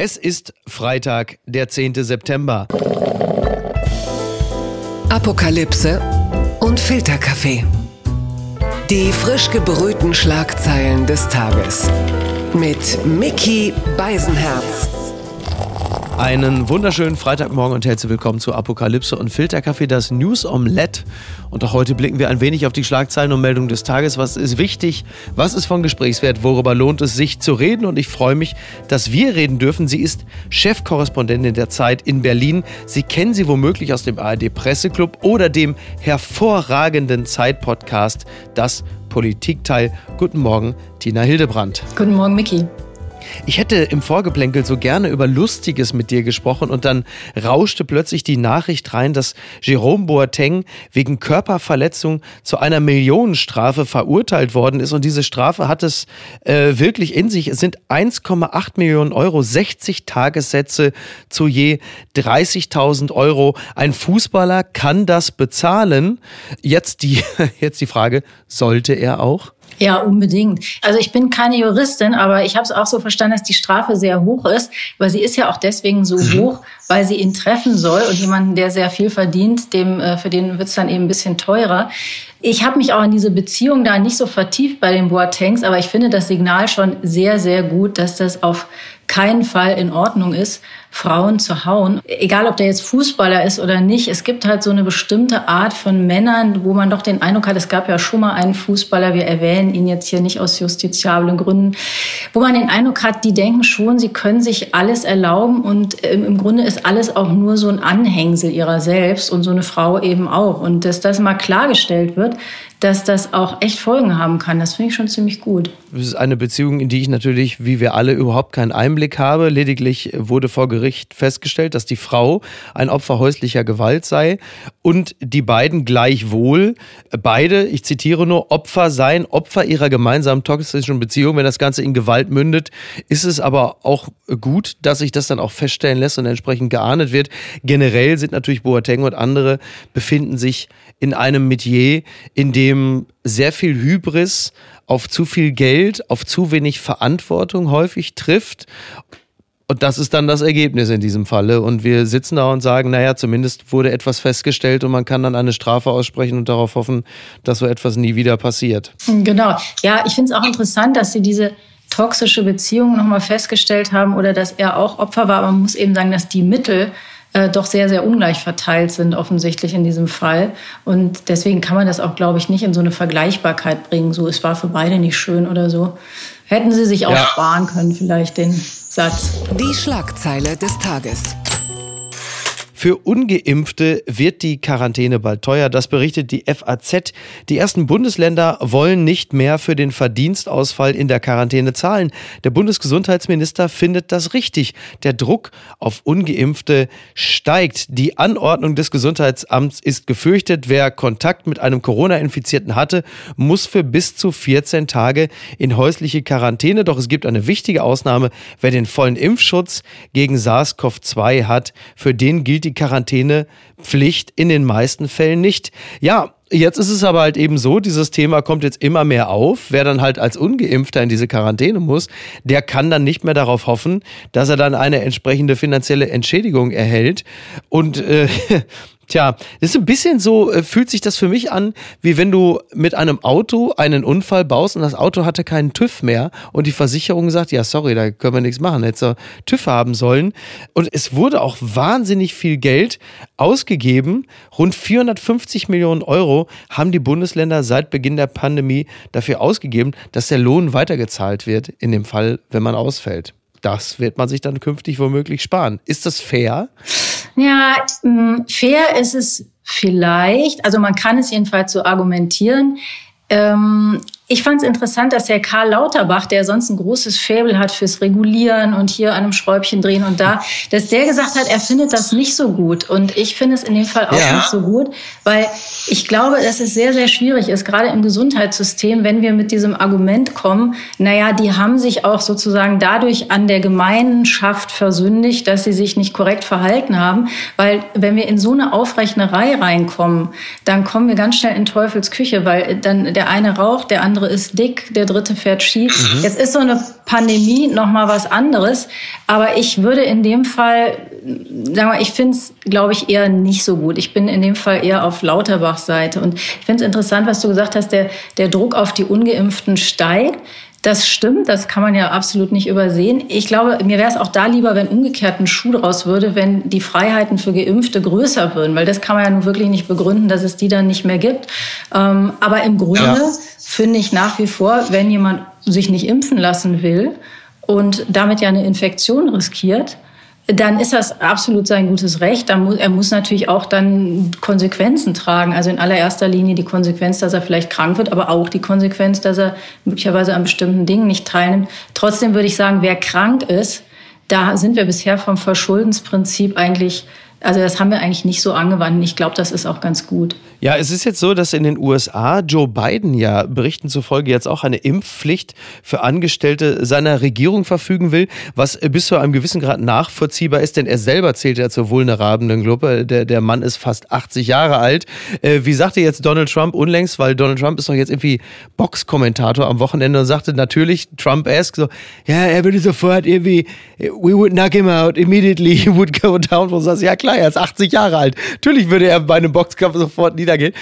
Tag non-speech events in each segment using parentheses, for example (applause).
Es ist Freitag, der 10. September. Apokalypse und Filterkaffee. Die frisch gebrühten Schlagzeilen des Tages. Mit Mickey Beisenherz. Einen wunderschönen Freitagmorgen und herzlich willkommen zu Apokalypse und Filterkaffee, das News Omelette. Und auch heute blicken wir ein wenig auf die Schlagzeilen und Meldungen des Tages. Was ist wichtig? Was ist von Gesprächswert? Worüber lohnt es sich zu reden? Und ich freue mich, dass wir reden dürfen. Sie ist Chefkorrespondentin der Zeit in Berlin. Sie kennen sie womöglich aus dem ARD Presseclub oder dem hervorragenden Zeit-Podcast, das Politikteil. Guten Morgen, Tina Hildebrandt. Guten Morgen, Miki. Ich hätte im Vorgeplänkel so gerne über Lustiges mit dir gesprochen und dann rauschte plötzlich die Nachricht rein, dass Jerome Boateng wegen Körperverletzung zu einer Millionenstrafe verurteilt worden ist und diese Strafe hat es äh, wirklich in sich. Es sind 1,8 Millionen Euro, 60 Tagessätze zu je 30.000 Euro. Ein Fußballer kann das bezahlen. Jetzt die, (laughs) jetzt die Frage, sollte er auch? Ja, unbedingt. Also ich bin keine Juristin, aber ich habe es auch so verstanden, dass die Strafe sehr hoch ist, weil sie ist ja auch deswegen so mhm. hoch, weil sie ihn treffen soll und jemanden, der sehr viel verdient, dem äh, für den wird es dann eben ein bisschen teurer. Ich habe mich auch in diese Beziehung da nicht so vertieft bei den Boatengs, aber ich finde das Signal schon sehr, sehr gut, dass das auf keinen Fall in Ordnung ist, Frauen zu hauen. Egal, ob der jetzt Fußballer ist oder nicht. Es gibt halt so eine bestimmte Art von Männern, wo man doch den Eindruck hat, es gab ja schon mal einen Fußballer, wir erwähnen ihn jetzt hier nicht aus justiziablen Gründen, wo man den Eindruck hat, die denken schon, sie können sich alles erlauben und ähm, im Grunde ist alles auch nur so ein Anhängsel ihrer selbst und so eine Frau eben auch. Und dass das mal klargestellt wird, dass das auch echt Folgen haben kann. Das finde ich schon ziemlich gut. Es ist eine Beziehung, in die ich natürlich, wie wir alle, überhaupt keinen Einblick habe. Lediglich wurde vor Gericht festgestellt, dass die Frau ein Opfer häuslicher Gewalt sei und die beiden gleichwohl, beide, ich zitiere nur, Opfer seien, Opfer ihrer gemeinsamen toxischen Beziehung. Wenn das Ganze in Gewalt mündet, ist es aber auch gut, dass sich das dann auch feststellen lässt und entsprechend geahndet wird. Generell sind natürlich Boateng und andere befinden sich in einem Metier, in dem sehr viel Hybris auf zu viel Geld, auf zu wenig Verantwortung häufig trifft. Und das ist dann das Ergebnis in diesem Falle. Und wir sitzen da und sagen, naja, zumindest wurde etwas festgestellt und man kann dann eine Strafe aussprechen und darauf hoffen, dass so etwas nie wieder passiert. Genau. Ja, ich finde es auch interessant, dass Sie diese toxische Beziehung nochmal festgestellt haben oder dass er auch Opfer war. Aber man muss eben sagen, dass die Mittel äh, doch sehr, sehr ungleich verteilt sind, offensichtlich in diesem Fall. Und deswegen kann man das auch, glaube ich, nicht in so eine Vergleichbarkeit bringen. So, es war für beide nicht schön oder so. Hätten sie sich auch ja. sparen können, vielleicht den Satz. Die Schlagzeile des Tages. Für ungeimpfte wird die Quarantäne bald teuer. Das berichtet die FAZ. Die ersten Bundesländer wollen nicht mehr für den Verdienstausfall in der Quarantäne zahlen. Der Bundesgesundheitsminister findet das richtig. Der Druck auf ungeimpfte steigt. Die Anordnung des Gesundheitsamts ist gefürchtet. Wer Kontakt mit einem Corona-Infizierten hatte, muss für bis zu 14 Tage in häusliche Quarantäne. Doch es gibt eine wichtige Ausnahme. Wer den vollen Impfschutz gegen SARS-CoV-2 hat, für den gilt die die Quarantänepflicht in den meisten Fällen nicht. Ja, Jetzt ist es aber halt eben so, dieses Thema kommt jetzt immer mehr auf. Wer dann halt als Ungeimpfter in diese Quarantäne muss, der kann dann nicht mehr darauf hoffen, dass er dann eine entsprechende finanzielle Entschädigung erhält. Und äh, (laughs) Tja, das ist ein bisschen so, äh, fühlt sich das für mich an, wie wenn du mit einem Auto einen Unfall baust und das Auto hatte keinen TÜV mehr und die Versicherung sagt, ja, sorry, da können wir nichts machen, hätte TÜV haben sollen. Und es wurde auch wahnsinnig viel Geld ausgegeben. Rund 450 Millionen Euro haben die Bundesländer seit Beginn der Pandemie dafür ausgegeben, dass der Lohn weitergezahlt wird, in dem Fall, wenn man ausfällt. Das wird man sich dann künftig womöglich sparen. Ist das fair? Ja, mm, fair ist es vielleicht. Also man kann es jedenfalls so argumentieren. Ähm, ich fand es interessant, dass Herr Karl Lauterbach, der sonst ein großes Faible hat fürs Regulieren und hier an einem Schräubchen drehen und da, dass der gesagt hat, er findet das nicht so gut. Und ich finde es in dem Fall auch ja. nicht so gut, weil ich glaube, dass es sehr, sehr schwierig ist, gerade im Gesundheitssystem, wenn wir mit diesem Argument kommen, naja, die haben sich auch sozusagen dadurch an der Gemeinschaft versündigt, dass sie sich nicht korrekt verhalten haben. Weil wenn wir in so eine Aufrechnerei reinkommen, dann kommen wir ganz schnell in Teufels Küche, weil dann der eine raucht, der andere andere ist dick, der dritte fährt Ski. Mhm. Jetzt ist so eine Pandemie nochmal was anderes, aber ich würde in dem Fall, sagen wir, ich finde es, glaube ich, eher nicht so gut. Ich bin in dem Fall eher auf Lauterbachs Seite und ich finde es interessant, was du gesagt hast, der, der Druck auf die Ungeimpften steigt. Das stimmt, das kann man ja absolut nicht übersehen. Ich glaube, mir wäre es auch da lieber, wenn umgekehrt ein Schuh draus würde, wenn die Freiheiten für Geimpfte größer würden, weil das kann man ja nun wirklich nicht begründen, dass es die dann nicht mehr gibt. Ähm, aber im Grunde ja. finde ich nach wie vor, wenn jemand sich nicht impfen lassen will und damit ja eine Infektion riskiert, dann ist das absolut sein gutes Recht. er muss natürlich auch dann Konsequenzen tragen. Also in allererster Linie die Konsequenz, dass er vielleicht krank wird, aber auch die Konsequenz, dass er möglicherweise an bestimmten Dingen nicht teilnimmt. Trotzdem würde ich sagen, wer krank ist, da sind wir bisher vom Verschuldensprinzip eigentlich also das haben wir eigentlich nicht so angewandt. Ich glaube, das ist auch ganz gut. Ja, es ist jetzt so, dass in den USA Joe Biden ja Berichten zufolge jetzt auch eine Impfpflicht für Angestellte seiner Regierung verfügen will, was bis zu einem gewissen Grad nachvollziehbar ist, denn er selber zählt ja zur vulnerablen Gruppe. Der, der Mann ist fast 80 Jahre alt. Äh, wie sagte jetzt Donald Trump unlängst, weil Donald Trump ist doch jetzt irgendwie Boxkommentator am Wochenende und sagte natürlich Trump-esque so, ja, er würde sofort irgendwie, we would knock him out immediately, he would go down. Und sagst, ja klar, er ist 80 Jahre alt. Natürlich würde er bei einem Boxkampf sofort niedergehen.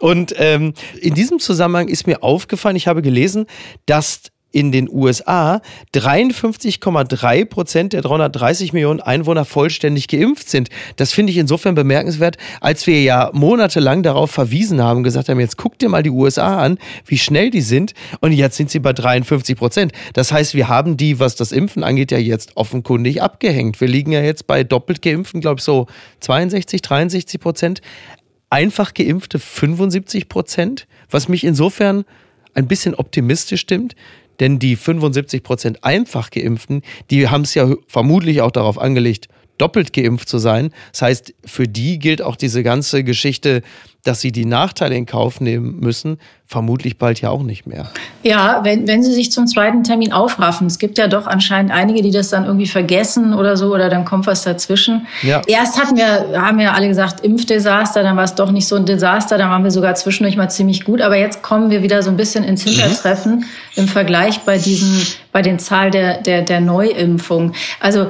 Und ähm, in diesem Zusammenhang ist mir aufgefallen, ich habe gelesen, dass in den USA 53,3 Prozent der 330 Millionen Einwohner vollständig geimpft sind. Das finde ich insofern bemerkenswert, als wir ja monatelang darauf verwiesen haben, gesagt haben, jetzt guck dir mal die USA an, wie schnell die sind. Und jetzt sind sie bei 53 Prozent. Das heißt, wir haben die, was das Impfen angeht, ja jetzt offenkundig abgehängt. Wir liegen ja jetzt bei doppelt geimpften, glaube ich, so 62, 63 Prozent. Einfach geimpfte 75 Prozent, was mich insofern ein bisschen optimistisch stimmt. Denn die 75 Prozent einfach geimpften, die haben es ja vermutlich auch darauf angelegt, doppelt geimpft zu sein. Das heißt, für die gilt auch diese ganze Geschichte, dass sie die Nachteile in Kauf nehmen müssen, vermutlich bald ja auch nicht mehr. Ja, wenn, wenn sie sich zum zweiten Termin aufraffen. Es gibt ja doch anscheinend einige, die das dann irgendwie vergessen oder so, oder dann kommt was dazwischen. Ja. Erst hatten wir, haben wir alle gesagt, Impfdesaster, dann war es doch nicht so ein Desaster, dann waren wir sogar zwischendurch mal ziemlich gut. Aber jetzt kommen wir wieder so ein bisschen ins mhm. Hintertreffen mhm. im Vergleich bei diesen, bei den Zahlen der, der, der Neuimpfung. Also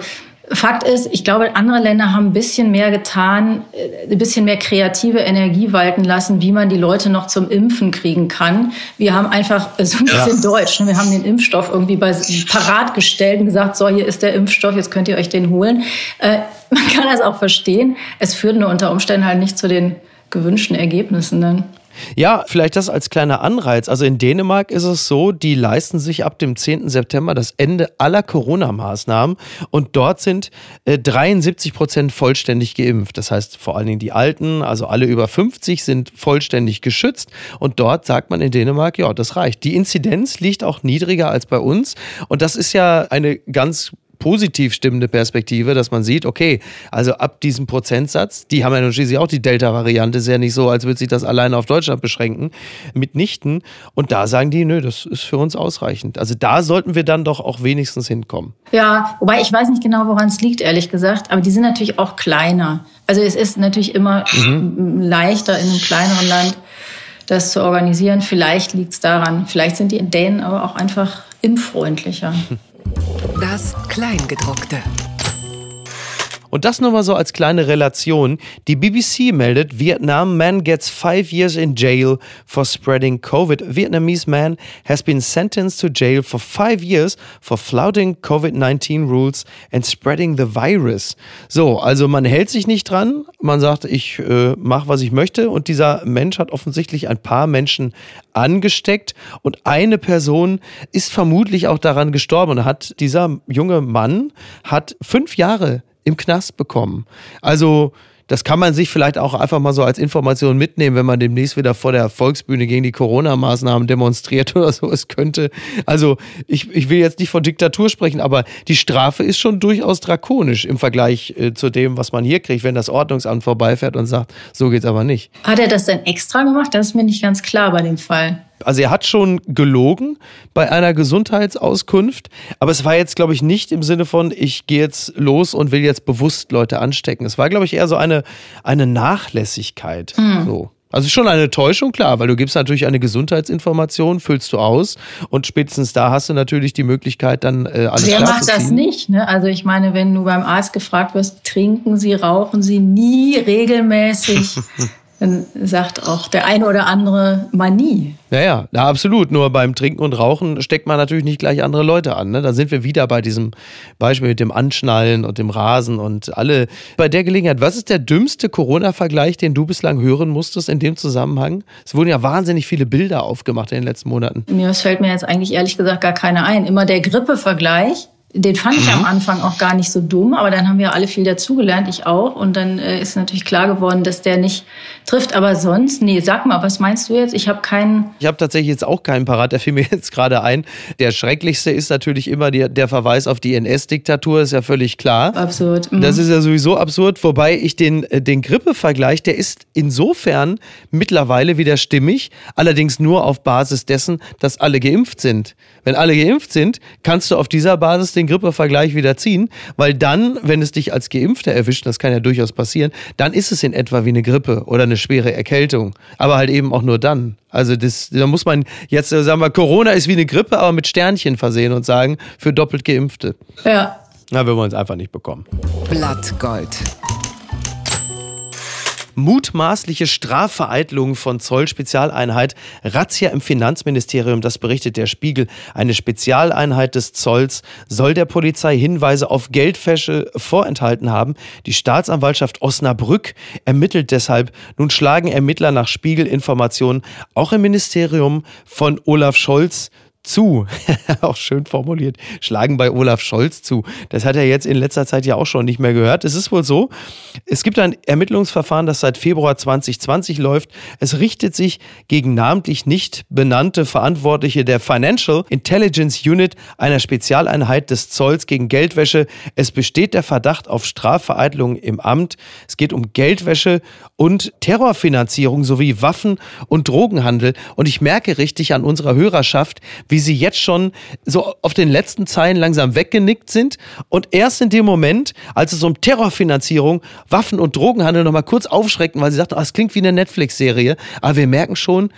Fakt ist, ich glaube, andere Länder haben ein bisschen mehr getan, äh, ein bisschen mehr kreative Energie walten lassen, wie man die Leute noch zum Impfen kriegen kann. Wir haben einfach so ein bisschen ja. Deutsch. Ne? Wir haben den Impfstoff irgendwie bei, parat gestellt und gesagt, so, hier ist der Impfstoff, jetzt könnt ihr euch den holen. Äh, man kann das auch verstehen. Es führt nur unter Umständen halt nicht zu den gewünschten Ergebnissen dann. Ja, vielleicht das als kleiner Anreiz. Also in Dänemark ist es so, die leisten sich ab dem 10. September das Ende aller Corona-Maßnahmen und dort sind äh, 73 Prozent vollständig geimpft. Das heißt, vor allen Dingen die Alten, also alle über 50 sind vollständig geschützt und dort sagt man in Dänemark, ja, das reicht. Die Inzidenz liegt auch niedriger als bei uns und das ist ja eine ganz positiv stimmende Perspektive, dass man sieht, okay, also ab diesem Prozentsatz, die haben ja nun schließlich auch die Delta-Variante, ist ja nicht so, als würde sich das alleine auf Deutschland beschränken, mitnichten. Und da sagen die, nö, das ist für uns ausreichend. Also da sollten wir dann doch auch wenigstens hinkommen. Ja, wobei ich weiß nicht genau, woran es liegt, ehrlich gesagt, aber die sind natürlich auch kleiner. Also es ist natürlich immer mhm. leichter in einem kleineren Land das zu organisieren. Vielleicht liegt es daran. Vielleicht sind die Dänen aber auch einfach impffreundlicher. (laughs) Das Kleingedruckte. Und das nur mal so als kleine Relation. Die BBC meldet, Vietnam man gets five years in jail for spreading COVID. Vietnamese man has been sentenced to jail for five years for flouting COVID-19 rules and spreading the virus. So, also man hält sich nicht dran. Man sagt, ich äh, mache, was ich möchte. Und dieser Mensch hat offensichtlich ein paar Menschen angesteckt. Und eine Person ist vermutlich auch daran gestorben. Und hat dieser junge Mann hat fünf Jahre im Knast bekommen. Also das kann man sich vielleicht auch einfach mal so als Information mitnehmen, wenn man demnächst wieder vor der Volksbühne gegen die Corona-Maßnahmen demonstriert (laughs) oder so es könnte. Also ich, ich will jetzt nicht von Diktatur sprechen, aber die Strafe ist schon durchaus drakonisch im Vergleich äh, zu dem, was man hier kriegt, wenn das Ordnungsamt vorbeifährt und sagt, so geht's aber nicht. Hat er das denn extra gemacht? Das ist mir nicht ganz klar bei dem Fall. Also er hat schon gelogen bei einer Gesundheitsauskunft, aber es war jetzt, glaube ich, nicht im Sinne von, ich gehe jetzt los und will jetzt bewusst Leute anstecken. Es war, glaube ich, eher so eine, eine Nachlässigkeit. Mhm. So. Also schon eine Täuschung, klar, weil du gibst natürlich eine Gesundheitsinformation, füllst du aus und spätestens da hast du natürlich die Möglichkeit, dann äh, alles Wer macht das nicht? Ne? Also ich meine, wenn du beim Arzt gefragt wirst, trinken Sie, rauchen Sie nie regelmäßig, (laughs) dann sagt auch der eine oder andere mal nie. Naja, ja, absolut. Nur beim Trinken und Rauchen steckt man natürlich nicht gleich andere Leute an. Ne? Da sind wir wieder bei diesem Beispiel mit dem Anschnallen und dem Rasen und alle. Bei der Gelegenheit, was ist der dümmste Corona-Vergleich, den du bislang hören musstest in dem Zusammenhang? Es wurden ja wahnsinnig viele Bilder aufgemacht in den letzten Monaten. Mir fällt mir jetzt eigentlich ehrlich gesagt gar keiner ein. Immer der Grippe-Vergleich den fand ich mhm. am Anfang auch gar nicht so dumm, aber dann haben wir alle viel dazugelernt, ich auch. Und dann äh, ist natürlich klar geworden, dass der nicht trifft. Aber sonst, nee, sag mal, was meinst du jetzt? Ich habe keinen. Ich habe tatsächlich jetzt auch keinen parat, der fiel mir (laughs) jetzt gerade ein. Der schrecklichste ist natürlich immer die, der Verweis auf die NS-Diktatur, ist ja völlig klar. Absurd. Mhm. Das ist ja sowieso absurd, wobei ich den, äh, den Grippe-Vergleich, der ist insofern mittlerweile wieder stimmig, allerdings nur auf Basis dessen, dass alle geimpft sind. Wenn alle geimpft sind, kannst du auf dieser Basis den Grippevergleich wieder ziehen, weil dann, wenn es dich als Geimpfter erwischt, das kann ja durchaus passieren, dann ist es in etwa wie eine Grippe oder eine schwere Erkältung. Aber halt eben auch nur dann. Also das, da muss man jetzt äh, sagen wir, Corona ist wie eine Grippe, aber mit Sternchen versehen und sagen, für doppelt Geimpfte. Ja. Na, wir wollen es einfach nicht bekommen. Blattgold. Mutmaßliche Strafvereitlung von Zoll-Spezialeinheit. Razzia im Finanzministerium, das berichtet der Spiegel. Eine Spezialeinheit des Zolls soll der Polizei Hinweise auf Geldwäsche vorenthalten haben. Die Staatsanwaltschaft Osnabrück ermittelt deshalb. Nun schlagen Ermittler nach Spiegelinformationen auch im Ministerium von Olaf Scholz zu, (laughs) auch schön formuliert, schlagen bei Olaf Scholz zu. Das hat er jetzt in letzter Zeit ja auch schon nicht mehr gehört. Es ist wohl so, es gibt ein Ermittlungsverfahren, das seit Februar 2020 läuft. Es richtet sich gegen namentlich nicht benannte Verantwortliche der Financial Intelligence Unit, einer Spezialeinheit des Zolls gegen Geldwäsche. Es besteht der Verdacht auf Strafvereitelung im Amt. Es geht um Geldwäsche und Terrorfinanzierung sowie Waffen- und Drogenhandel. Und ich merke richtig an unserer Hörerschaft, sie jetzt schon so auf den letzten Zeilen langsam weggenickt sind. Und erst in dem Moment, als es um Terrorfinanzierung, Waffen- und Drogenhandel nochmal kurz aufschrecken, weil sie sagten, das klingt wie eine Netflix-Serie, aber wir merken schon,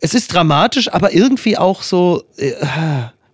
es ist dramatisch, aber irgendwie auch so, äh,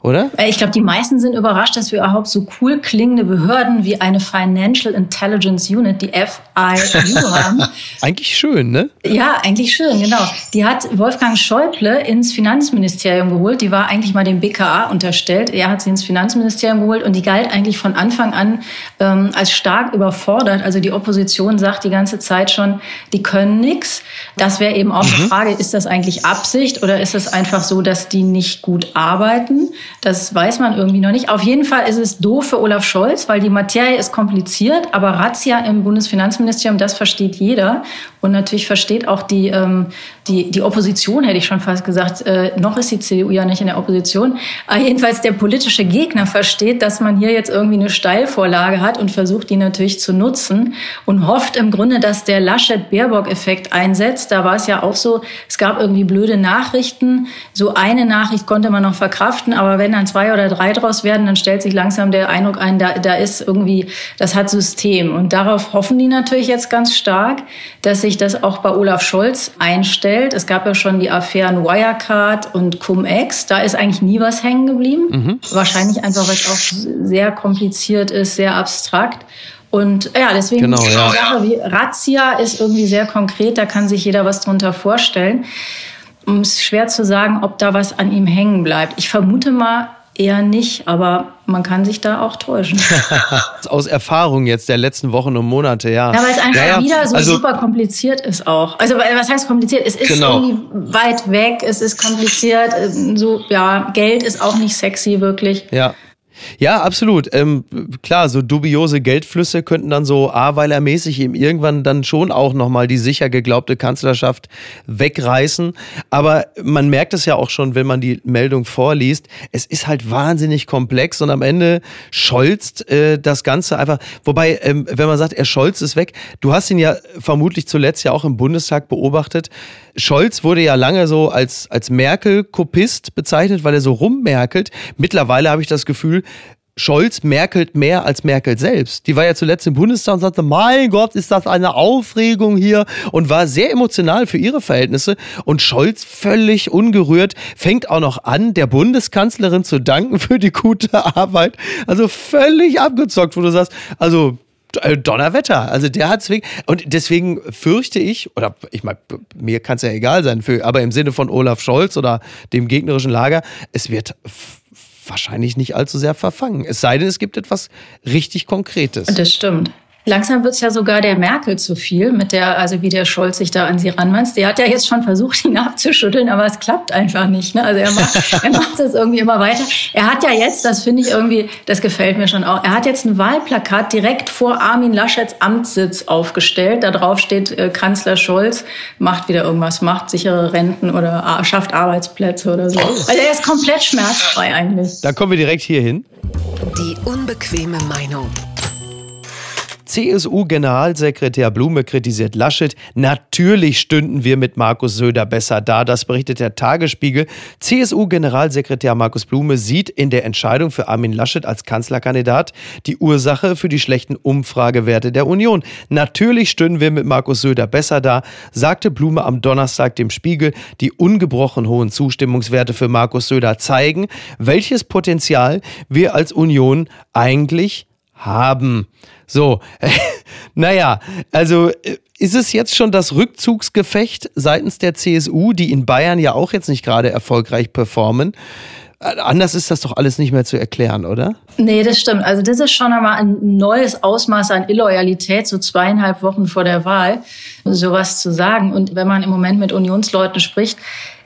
oder? Äh, ich glaube, die meisten sind überrascht, dass wir überhaupt so cool klingende Behörden wie eine Financial Intelligence Unit, die FIU (laughs) haben. eigentlich schön, ne? Ja, eigentlich schön, genau. Die hat Wolfgang Schäuble ins Finanzministerium geholt. Die war eigentlich mal dem BKA unterstellt. Er hat sie ins Finanzministerium geholt und die galt eigentlich von Anfang an ähm, als stark überfordert. Also die Opposition sagt die ganze Zeit schon, die können nichts. Das wäre eben auch mhm. eine Frage, ist das eigentlich Absicht oder ist es einfach so, dass die nicht gut arbeiten? Das weiß man irgendwie noch nicht. Auf jeden Fall ist es doof für Olaf Scholz, weil die Materie ist kompliziert, aber Razzia im Bundesfinanzministerium, das versteht jeder. Und natürlich versteht auch die, ähm, die, die Opposition, hätte ich schon fast gesagt. Äh, noch ist die CDU ja nicht in der Opposition. Aber jedenfalls der politische Gegner versteht, dass man hier jetzt irgendwie eine Steilvorlage hat und versucht, die natürlich zu nutzen und hofft im Grunde, dass der Laschet-Baerbock-Effekt einsetzt. Da war es ja auch so, es gab irgendwie blöde Nachrichten. So eine Nachricht konnte man noch verkraften, aber wenn dann zwei oder drei draus werden, dann stellt sich langsam der Eindruck ein, da, da ist irgendwie, das hat System. Und darauf hoffen die natürlich jetzt ganz stark, dass sich das auch bei Olaf Scholz einstellt. Es gab ja schon die Affären Wirecard und Cum-Ex. Da ist eigentlich nie was hängen geblieben. Mhm. Wahrscheinlich einfach, weil es auch sehr kompliziert ist, sehr abstrakt. Und ja, deswegen genau, ja. Sache wie Razzia ist irgendwie sehr konkret, da kann sich jeder was drunter vorstellen. Es ist schwer zu sagen, ob da was an ihm hängen bleibt. Ich vermute mal eher nicht, aber man kann sich da auch täuschen. (laughs) Aus Erfahrung jetzt der letzten Wochen und Monate, ja. Ja, weil es einfach ja, ja. wieder so also, super kompliziert ist auch. Also was heißt kompliziert? Es ist genau. irgendwie weit weg, es ist kompliziert, so ja, Geld ist auch nicht sexy wirklich. Ja. Ja, absolut. Ähm, klar, so dubiose Geldflüsse könnten dann so A-Weiler-mäßig eben irgendwann dann schon auch nochmal die sicher geglaubte Kanzlerschaft wegreißen. Aber man merkt es ja auch schon, wenn man die Meldung vorliest. Es ist halt wahnsinnig komplex und am Ende scholzt äh, das Ganze einfach. Wobei, ähm, wenn man sagt, er scholzt es weg, du hast ihn ja vermutlich zuletzt ja auch im Bundestag beobachtet. Scholz wurde ja lange so als, als Merkel-Kopist bezeichnet, weil er so rummerkelt. Mittlerweile habe ich das Gefühl, Scholz merkelt mehr als Merkel selbst. Die war ja zuletzt im Bundestag und sagte, mein Gott, ist das eine Aufregung hier und war sehr emotional für ihre Verhältnisse. Und Scholz völlig ungerührt fängt auch noch an, der Bundeskanzlerin zu danken für die gute Arbeit. Also völlig abgezockt, wo du sagst, also Donnerwetter. Also der hat es und deswegen fürchte ich, oder ich meine, mir kann es ja egal sein, für, aber im Sinne von Olaf Scholz oder dem gegnerischen Lager, es wird wahrscheinlich nicht allzu sehr verfangen. Es sei denn, es gibt etwas richtig Konkretes. Das stimmt. Langsam wird es ja sogar der Merkel zu viel, mit der, also wie der Scholz sich da an sie ranmanzt. Der hat ja jetzt schon versucht, ihn (laughs) abzuschütteln, aber es klappt einfach nicht. Ne? Also er macht, (laughs) er macht das irgendwie immer weiter. Er hat ja jetzt, das finde ich irgendwie, das gefällt mir schon auch, er hat jetzt ein Wahlplakat direkt vor Armin Laschets Amtssitz aufgestellt. Da drauf steht, äh, Kanzler Scholz macht wieder irgendwas, macht sichere Renten oder schafft Arbeitsplätze oder so. Also er ist komplett schmerzfrei eigentlich. Da kommen wir direkt hier hin. Die unbequeme Meinung. CSU-Generalsekretär Blume kritisiert Laschet. Natürlich stünden wir mit Markus Söder besser da. Das berichtet der Tagesspiegel. CSU-Generalsekretär Markus Blume sieht in der Entscheidung für Armin Laschet als Kanzlerkandidat die Ursache für die schlechten Umfragewerte der Union. Natürlich stünden wir mit Markus Söder besser da, sagte Blume am Donnerstag dem Spiegel. Die ungebrochen hohen Zustimmungswerte für Markus Söder zeigen, welches Potenzial wir als Union eigentlich haben. So, (laughs) naja, also äh, ist es jetzt schon das Rückzugsgefecht seitens der CSU, die in Bayern ja auch jetzt nicht gerade erfolgreich performen? Äh, anders ist das doch alles nicht mehr zu erklären, oder? Nee, das stimmt. Also das ist schon einmal ein neues Ausmaß an Illoyalität, so zweieinhalb Wochen vor der Wahl, sowas zu sagen. Und wenn man im Moment mit Unionsleuten spricht,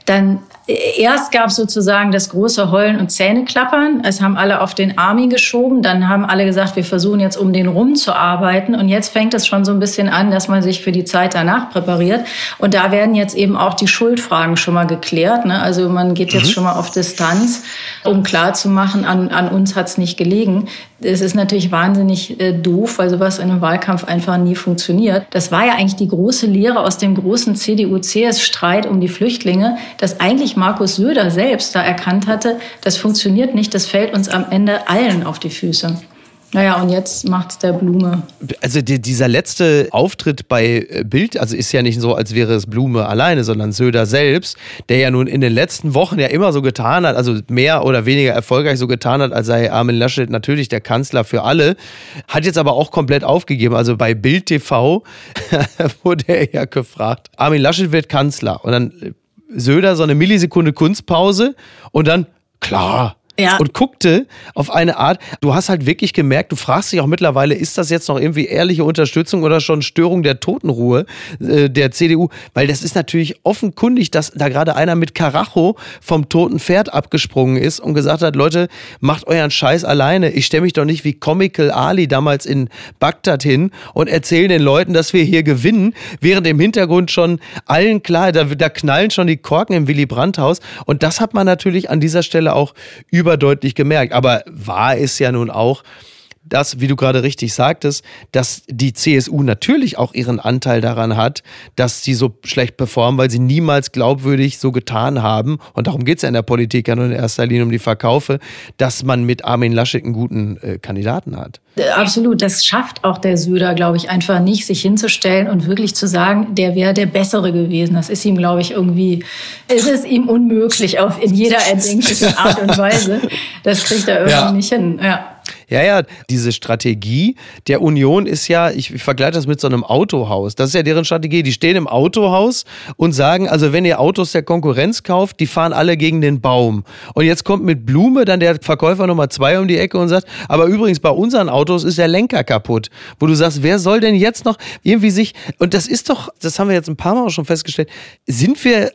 dann erst gab es sozusagen das große Heulen und Zähneklappern. Es haben alle auf den Army geschoben. Dann haben alle gesagt, wir versuchen jetzt um den rum zu arbeiten. Und jetzt fängt es schon so ein bisschen an, dass man sich für die Zeit danach präpariert. Und da werden jetzt eben auch die Schuldfragen schon mal geklärt. Ne? Also man geht jetzt mhm. schon mal auf Distanz, um klarzumachen, an, an uns hat es nicht gelegen. Es ist natürlich wahnsinnig äh, doof, weil sowas in einem Wahlkampf einfach nie funktioniert. Das war ja eigentlich die große Lehre aus dem großen CDU-CS-Streit um die Flüchtlinge, dass eigentlich Markus Söder selbst da erkannt hatte, das funktioniert nicht, das fällt uns am Ende allen auf die Füße. Naja, und jetzt macht's der Blume. Also die, dieser letzte Auftritt bei äh, Bild, also ist ja nicht so, als wäre es Blume alleine, sondern Söder selbst, der ja nun in den letzten Wochen ja immer so getan hat, also mehr oder weniger erfolgreich so getan hat, als sei Armin Laschet natürlich der Kanzler für alle, hat jetzt aber auch komplett aufgegeben. Also bei Bild TV (laughs) wurde er ja gefragt, Armin Laschet wird Kanzler und dann Söder so eine Millisekunde Kunstpause und dann, klar, ja. und guckte auf eine Art, du hast halt wirklich gemerkt, du fragst dich auch mittlerweile, ist das jetzt noch irgendwie ehrliche Unterstützung oder schon Störung der Totenruhe äh, der CDU? Weil das ist natürlich offenkundig, dass da gerade einer mit Karacho vom toten Pferd abgesprungen ist und gesagt hat, Leute, macht euren Scheiß alleine. Ich stelle mich doch nicht wie Comical Ali damals in Bagdad hin und erzähle den Leuten, dass wir hier gewinnen, während im Hintergrund schon allen klar, da, da knallen schon die Korken im Willy Brandt-Haus. Und das hat man natürlich an dieser Stelle auch über überdeutlich gemerkt. Aber wahr ist ja nun auch, dass, wie du gerade richtig sagtest, dass die CSU natürlich auch ihren Anteil daran hat, dass sie so schlecht performen, weil sie niemals glaubwürdig so getan haben, und darum geht es ja in der Politik ja nur in erster Linie um die Verkaufe, dass man mit Armin Laschet einen guten äh, Kandidaten hat. Äh, absolut, das schafft auch der Söder, glaube ich, einfach nicht, sich hinzustellen und wirklich zu sagen, der wäre der Bessere gewesen. Das ist ihm, glaube ich, irgendwie, es ist ihm unmöglich auf in jeder erdenklichen Art und Weise. Das kriegt er irgendwie ja. nicht hin. Ja. Ja, ja, diese Strategie der Union ist ja, ich vergleiche das mit so einem Autohaus. Das ist ja deren Strategie. Die stehen im Autohaus und sagen, also wenn ihr Autos der Konkurrenz kauft, die fahren alle gegen den Baum. Und jetzt kommt mit Blume dann der Verkäufer Nummer zwei um die Ecke und sagt, aber übrigens bei unseren Autos ist der Lenker kaputt. Wo du sagst, wer soll denn jetzt noch irgendwie sich, und das ist doch, das haben wir jetzt ein paar Mal auch schon festgestellt, sind wir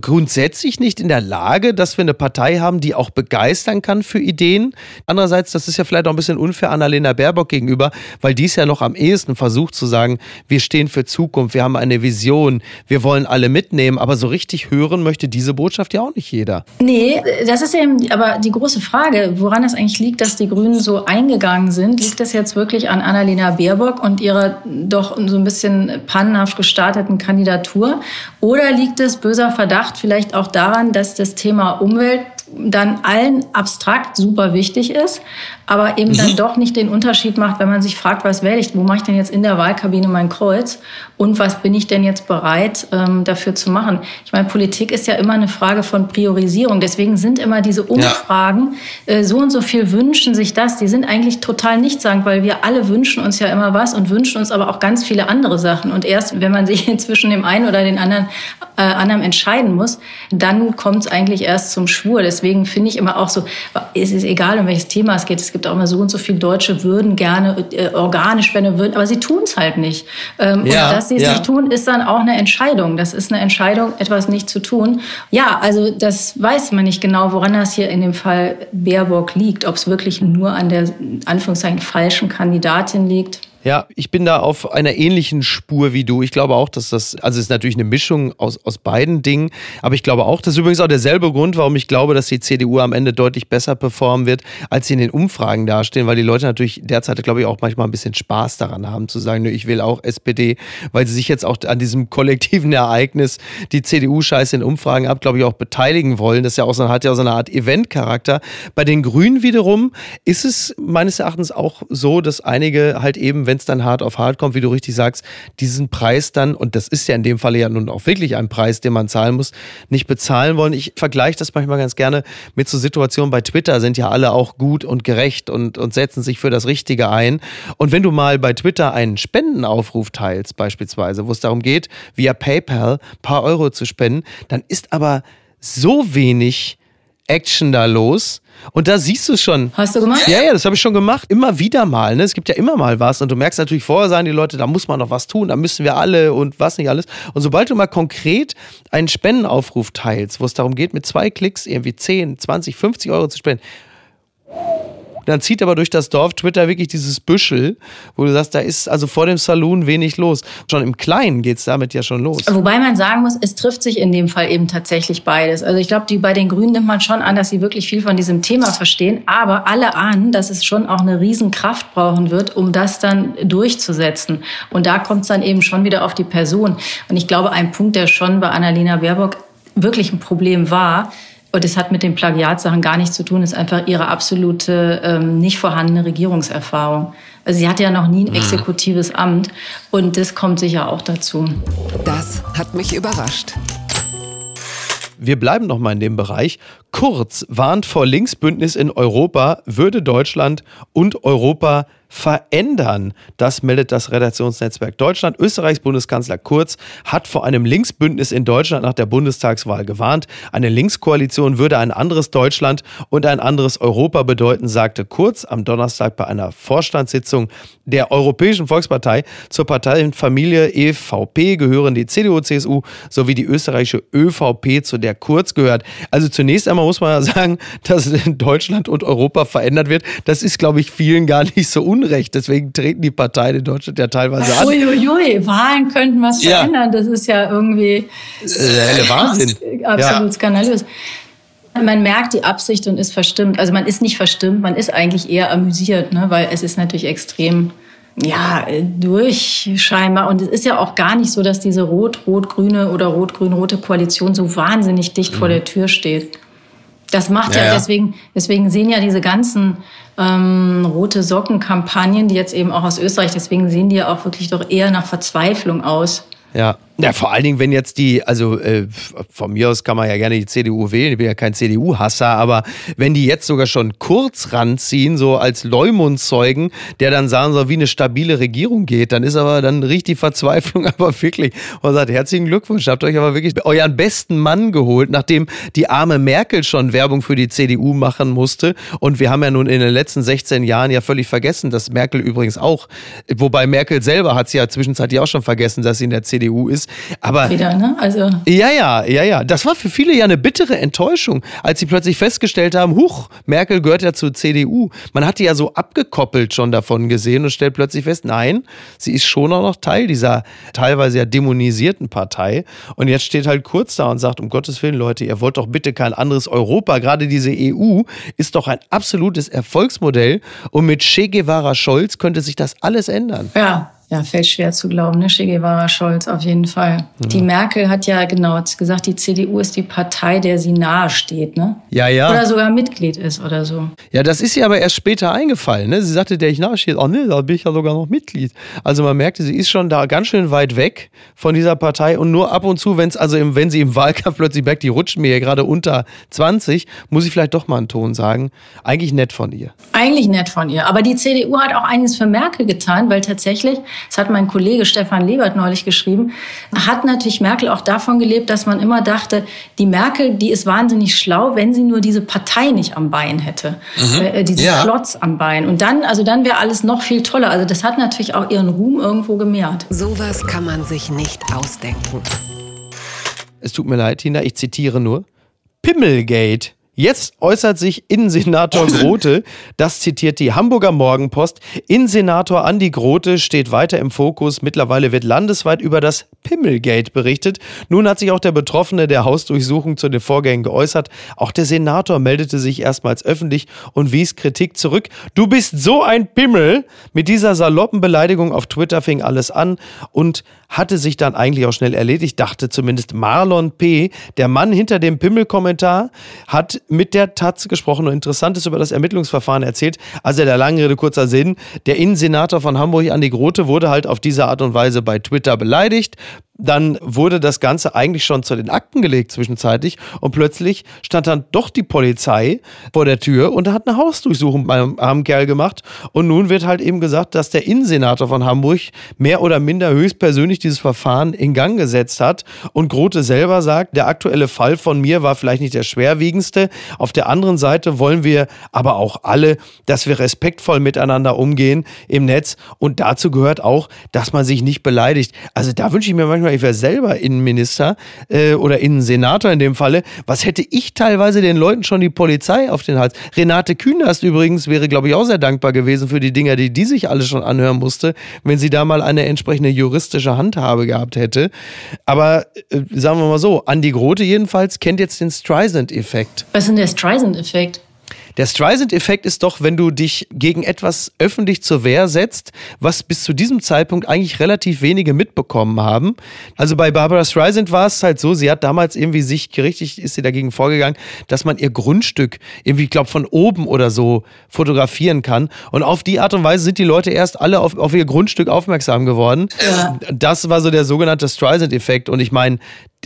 grundsätzlich nicht in der Lage, dass wir eine Partei haben, die auch begeistern kann für Ideen. Andererseits, das ist ja vielleicht auch ein bisschen unfair Annalena Baerbock gegenüber, weil die es ja noch am ehesten versucht zu sagen, wir stehen für Zukunft, wir haben eine Vision, wir wollen alle mitnehmen, aber so richtig hören möchte diese Botschaft ja auch nicht jeder. Nee, das ist eben aber die große Frage, woran es eigentlich liegt, dass die Grünen so eingegangen sind. Liegt das jetzt wirklich an Annalena Baerbock und ihrer doch so ein bisschen pannenhaft gestarteten Kandidatur? Oder liegt es böser Verdacht vielleicht auch daran, dass das Thema Umwelt dann allen abstrakt super wichtig ist, aber eben mhm. dann doch nicht den Unterschied macht, wenn man sich fragt, was wähle ich, wo mache ich denn jetzt in der Wahlkabine mein Kreuz und was bin ich denn jetzt bereit ähm, dafür zu machen. Ich meine, Politik ist ja immer eine Frage von Priorisierung. Deswegen sind immer diese Umfragen, ja. äh, so und so viel wünschen sich das, die sind eigentlich total nichtssagend, weil wir alle wünschen uns ja immer was und wünschen uns aber auch ganz viele andere Sachen. Und erst, wenn man sich (laughs) zwischen dem einen oder den anderen, äh, anderen entscheiden muss, dann kommt es eigentlich erst zum Schwur. Deswegen finde ich immer auch so, es ist egal, um welches Thema es geht. Es gibt auch immer so und so viele Deutsche würden gerne äh, Organe spenden, würden, aber sie tun es halt nicht. Ähm, ja, und dass sie es ja. nicht tun, ist dann auch eine Entscheidung. Das ist eine Entscheidung, etwas nicht zu tun. Ja, also das weiß man nicht genau, woran das hier in dem Fall Baerbock liegt. Ob es wirklich nur an der Anführungszeichen falschen Kandidatin liegt. Ja, ich bin da auf einer ähnlichen Spur wie du. Ich glaube auch, dass das, also es ist natürlich eine Mischung aus, aus beiden Dingen, aber ich glaube auch, das ist übrigens auch derselbe Grund, warum ich glaube, dass die CDU am Ende deutlich besser performen wird, als sie in den Umfragen dastehen, weil die Leute natürlich derzeit, glaube ich, auch manchmal ein bisschen Spaß daran haben, zu sagen, ich will auch SPD, weil sie sich jetzt auch an diesem kollektiven Ereignis, die CDU-Scheiße in Umfragen ab, glaube ich, auch beteiligen wollen. Das ja auch so, hat ja auch so eine Art Event-Charakter. Bei den Grünen wiederum ist es meines Erachtens auch so, dass einige halt eben wenn es dann hart auf hart kommt, wie du richtig sagst, diesen Preis dann, und das ist ja in dem Falle ja nun auch wirklich ein Preis, den man zahlen muss, nicht bezahlen wollen. Ich vergleiche das manchmal ganz gerne mit so Situationen bei Twitter, sind ja alle auch gut und gerecht und, und setzen sich für das Richtige ein. Und wenn du mal bei Twitter einen Spendenaufruf teilst, beispielsweise, wo es darum geht, via PayPal ein paar Euro zu spenden, dann ist aber so wenig Action da los. Und da siehst du es schon. Hast du gemacht? Ja, ja, das habe ich schon gemacht. Immer wieder mal. Ne? Es gibt ja immer mal was. Und du merkst natürlich, vorher sagen die Leute, da muss man noch was tun, da müssen wir alle und was nicht alles. Und sobald du mal konkret einen Spendenaufruf teilst, wo es darum geht, mit zwei Klicks irgendwie 10, 20, 50 Euro zu spenden, dann zieht aber durch das Dorf Twitter wirklich dieses Büschel, wo du sagst, da ist also vor dem Saloon wenig los. Schon im Kleinen geht es damit ja schon los. Wobei man sagen muss, es trifft sich in dem Fall eben tatsächlich beides. Also ich glaube, bei den Grünen nimmt man schon an, dass sie wirklich viel von diesem Thema verstehen, aber alle ahnen, dass es schon auch eine Riesenkraft brauchen wird, um das dann durchzusetzen. Und da kommt es dann eben schon wieder auf die Person. Und ich glaube, ein Punkt, der schon bei Annalena Baerbock wirklich ein Problem war, und es hat mit den Plagiatsachen gar nichts zu tun, ist einfach ihre absolute ähm, nicht vorhandene Regierungserfahrung. Also sie hatte ja noch nie ein mhm. exekutives Amt und das kommt sicher auch dazu. Das hat mich überrascht. Wir bleiben noch mal in dem Bereich. Kurz warnt vor Linksbündnis in Europa, würde Deutschland und Europa verändern. Das meldet das Redaktionsnetzwerk Deutschland. Österreichs Bundeskanzler Kurz hat vor einem Linksbündnis in Deutschland nach der Bundestagswahl gewarnt. Eine Linkskoalition würde ein anderes Deutschland und ein anderes Europa bedeuten, sagte Kurz am Donnerstag bei einer Vorstandssitzung der Europäischen Volkspartei. Zur Parteienfamilie EVP gehören die CDU, CSU sowie die österreichische ÖVP, zu der Kurz gehört. Also zunächst einmal muss man ja sagen, (laughs) dass Deutschland und Europa verändert wird. Das ist, glaube ich, vielen gar nicht so un Unrecht. Deswegen treten die Parteien in Deutschland ja teilweise an. Uiuiui, Wahlen könnten was ja. verändern. Das ist ja irgendwie äh, Wahnsinn. absolut ja. skandalös. Man merkt die Absicht und ist verstimmt. Also man ist nicht verstimmt, man ist eigentlich eher amüsiert, ne? weil es ist natürlich extrem ja, durch scheinbar. Und es ist ja auch gar nicht so, dass diese rot-rot-grüne oder rot-grün-rote Koalition so wahnsinnig dicht mhm. vor der Tür steht. Das macht ja, ja, deswegen, deswegen sehen ja diese ganzen ähm, rote Socken-Kampagnen, die jetzt eben auch aus Österreich, deswegen sehen die ja auch wirklich doch eher nach Verzweiflung aus. Ja. Ja, vor allen Dingen, wenn jetzt die, also äh, von mir aus kann man ja gerne die CDU wählen, ich bin ja kein CDU-Hasser, aber wenn die jetzt sogar schon kurz ranziehen, so als Leumund-Zeugen, der dann sagen soll, wie eine stabile Regierung geht, dann ist aber, dann riecht die Verzweiflung (laughs) aber wirklich. Und sagt, herzlichen Glückwunsch, habt euch aber wirklich euren besten Mann geholt, nachdem die arme Merkel schon Werbung für die CDU machen musste. Und wir haben ja nun in den letzten 16 Jahren ja völlig vergessen, dass Merkel übrigens auch, wobei Merkel selber hat sie ja zwischenzeitlich auch schon vergessen, dass sie in der CDU ist, aber wieder, ne? Also ja, ja, ja, ja. Das war für viele ja eine bittere Enttäuschung, als sie plötzlich festgestellt haben, huch, Merkel gehört ja zur CDU. Man hat die ja so abgekoppelt schon davon gesehen und stellt plötzlich fest, nein, sie ist schon auch noch Teil dieser teilweise ja dämonisierten Partei. Und jetzt steht halt kurz da und sagt, um Gottes Willen, Leute, ihr wollt doch bitte kein anderes Europa. Gerade diese EU ist doch ein absolutes Erfolgsmodell und mit Che Guevara Scholz könnte sich das alles ändern. Ja, Ja, fällt schwer zu glauben, ne? Che Guevara, Scholz, auf jeden Fall. Mhm. Die Merkel hat ja genau gesagt, die CDU ist die Partei, der sie nahe steht, ne? Ja, ja. Oder sogar Mitglied ist oder so. Ja, das ist ihr aber erst später eingefallen, ne? Sie sagte, der ich nahe steht, oh ne, da bin ich ja sogar noch Mitglied. Also man merkte, sie ist schon da ganz schön weit weg von dieser Partei und nur ab und zu, wenn es also im, wenn sie im (laughs) Wahlkampf plötzlich merkt, die rutschen mir ja gerade unter 20, muss ich vielleicht doch mal einen Ton sagen. Eigentlich nett von ihr. Eigentlich nett von ihr. Aber die CDU hat auch einiges für Merkel getan, weil tatsächlich das hat mein Kollege Stefan Lebert neulich geschrieben, hat natürlich Merkel auch davon gelebt, dass man immer dachte, die Merkel, die ist wahnsinnig schlau, wenn sie nur diese Partei nicht am Bein hätte, mhm. äh, diesen ja. Klotz am Bein. Und dann, also dann wäre alles noch viel toller. Also das hat natürlich auch ihren Ruhm irgendwo gemehrt. Sowas kann man sich nicht ausdenken. Es tut mir leid, Tina, ich zitiere nur. Pimmelgate. Jetzt äußert sich Innensenator (laughs) Grote, das zitiert die Hamburger Morgenpost. Innensenator Andi Grote steht weiter im Fokus. Mittlerweile wird landesweit über das Pimmelgate berichtet. Nun hat sich auch der Betroffene der Hausdurchsuchung zu den Vorgängen geäußert. Auch der Senator meldete sich erstmals öffentlich und wies Kritik zurück. Du bist so ein Pimmel! Mit dieser saloppen Beleidigung auf Twitter fing alles an und hatte sich dann eigentlich auch schnell erledigt, dachte zumindest Marlon P., der Mann hinter dem Pimmel-Kommentar, hat mit der Taz gesprochen und Interessantes über das Ermittlungsverfahren erzählt. Also der lange Rede, kurzer Sinn. Der Innensenator von Hamburg, Andi Grote, wurde halt auf diese Art und Weise bei Twitter beleidigt dann wurde das Ganze eigentlich schon zu den Akten gelegt zwischenzeitlich und plötzlich stand dann doch die Polizei vor der Tür und hat eine Hausdurchsuchung beim armen Kerl gemacht und nun wird halt eben gesagt, dass der Innensenator von Hamburg mehr oder minder höchstpersönlich dieses Verfahren in Gang gesetzt hat und Grote selber sagt, der aktuelle Fall von mir war vielleicht nicht der schwerwiegendste. Auf der anderen Seite wollen wir aber auch alle, dass wir respektvoll miteinander umgehen im Netz und dazu gehört auch, dass man sich nicht beleidigt. Also da wünsche ich mir manchmal mal, ich wäre selber Innenminister äh, oder Innensenator in dem Falle, was hätte ich teilweise den Leuten schon die Polizei auf den Hals? Renate Künast übrigens wäre, glaube ich, auch sehr dankbar gewesen für die Dinger, die die sich alle schon anhören musste, wenn sie da mal eine entsprechende juristische Handhabe gehabt hätte. Aber äh, sagen wir mal so, Andi Grote jedenfalls kennt jetzt den Streisand-Effekt. Was ist denn der Streisand-Effekt? Der Streisand-Effekt ist doch, wenn du dich gegen etwas öffentlich zur Wehr setzt, was bis zu diesem Zeitpunkt eigentlich relativ wenige mitbekommen haben. Also bei Barbara Streisand war es halt so, sie hat damals irgendwie sich richtig, ist sie dagegen vorgegangen, dass man ihr Grundstück irgendwie, ich glaube, von oben oder so fotografieren kann. Und auf die Art und Weise sind die Leute erst alle auf, auf ihr Grundstück aufmerksam geworden. Ja. Das war so der sogenannte Streisand-Effekt. Und ich meine,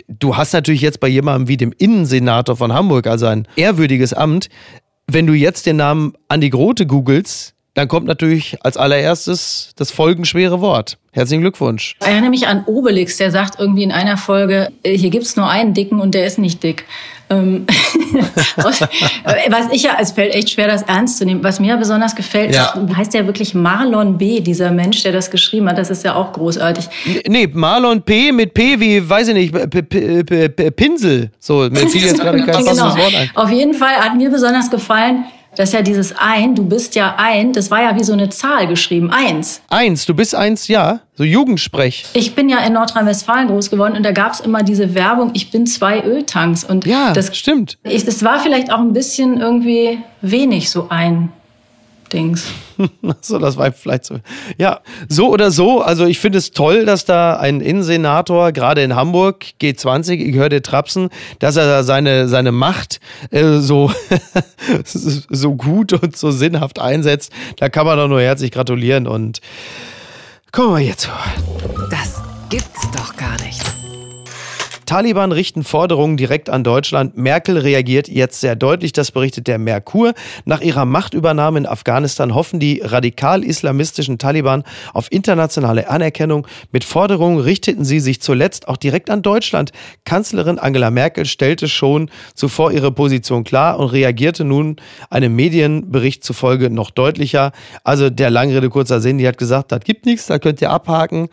du hast natürlich jetzt bei jemandem wie dem Innensenator von Hamburg, also ein ehrwürdiges Amt, wenn du jetzt den Namen Andi Grote googelst, dann kommt natürlich als allererstes das folgenschwere Wort. Herzlichen Glückwunsch. Ich erinnere mich an Obelix, der sagt irgendwie in einer Folge, äh, hier gibt es nur einen Dicken und der ist nicht dick. Ähm, (laughs) was ich ja, es fällt echt schwer, das ernst zu nehmen. Was mir besonders gefällt, ja. heißt ja wirklich Marlon B., dieser Mensch, der das geschrieben hat. Das ist ja auch großartig. Nee, Marlon P. mit P wie, weiß ich nicht, Pinsel. So, mir fiel jetzt (laughs) gerade kein genau. Wort ein. Auf jeden Fall hat mir besonders gefallen, das ist ja dieses ein, du bist ja ein, das war ja wie so eine Zahl geschrieben, eins. Eins, du bist eins, ja, so Jugendsprech. Ich bin ja in Nordrhein-Westfalen groß geworden und da gab es immer diese Werbung, ich bin zwei Öltanks. Und ja, das stimmt. Ich, das war vielleicht auch ein bisschen irgendwie wenig so ein. Dings. (laughs) so, das war vielleicht so. Ja, so oder so. Also ich finde es toll, dass da ein Innensenator, gerade in Hamburg, G20, ich höre dir Trapsen, dass er da seine, seine Macht äh, so, (laughs) so gut und so sinnhaft einsetzt. Da kann man doch nur herzlich gratulieren und kommen wir jetzt. Das gibt's doch gar nicht. Taliban richten Forderungen direkt an Deutschland. Merkel reagiert jetzt sehr deutlich, das berichtet der Merkur. Nach ihrer Machtübernahme in Afghanistan hoffen die radikal-islamistischen Taliban auf internationale Anerkennung. Mit Forderungen richteten sie sich zuletzt auch direkt an Deutschland. Kanzlerin Angela Merkel stellte schon zuvor ihre Position klar und reagierte nun einem Medienbericht zufolge noch deutlicher. Also der Langrede kurzer Sinn, die hat gesagt, das gibt nichts, da könnt ihr abhaken.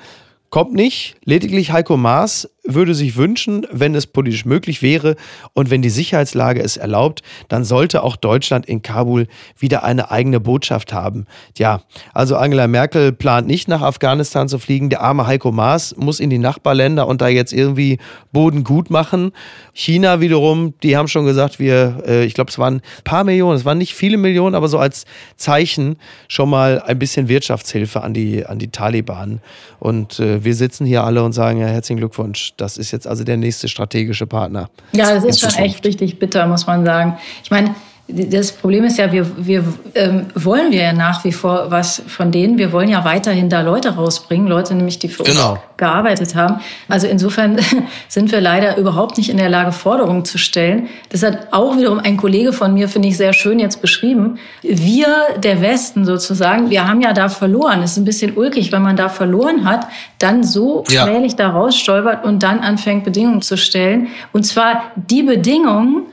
Kommt nicht. Lediglich Heiko Maas würde sich wünschen, wenn es politisch möglich wäre und wenn die Sicherheitslage es erlaubt, dann sollte auch Deutschland in Kabul wieder eine eigene Botschaft haben. Ja, also Angela Merkel plant nicht nach Afghanistan zu fliegen. Der arme Heiko Maas muss in die Nachbarländer und da jetzt irgendwie Boden gut machen. China wiederum, die haben schon gesagt, wir, äh, ich glaube, es waren ein paar Millionen, es waren nicht viele Millionen, aber so als Zeichen schon mal ein bisschen Wirtschaftshilfe an die, an die Taliban. Und äh, wir sitzen hier alle und sagen, ja, herzlichen Glückwunsch. Das ist jetzt also der nächste strategische Partner. Ja, das ist schon echt richtig bitter, muss man sagen. Ich meine, das Problem ist ja, wir, wir ähm, wollen wir ja nach wie vor was von denen. Wir wollen ja weiterhin da Leute rausbringen, Leute nämlich, die für genau. uns gearbeitet haben. Also insofern (laughs) sind wir leider überhaupt nicht in der Lage, Forderungen zu stellen. Das hat auch wiederum ein Kollege von mir, finde ich, sehr schön jetzt beschrieben. Wir, der Westen sozusagen, wir haben ja da verloren. Es ist ein bisschen ulkig, wenn man da verloren hat, dann so ja. schmählich da rausstolpert und dann anfängt, Bedingungen zu stellen. Und zwar die Bedingungen,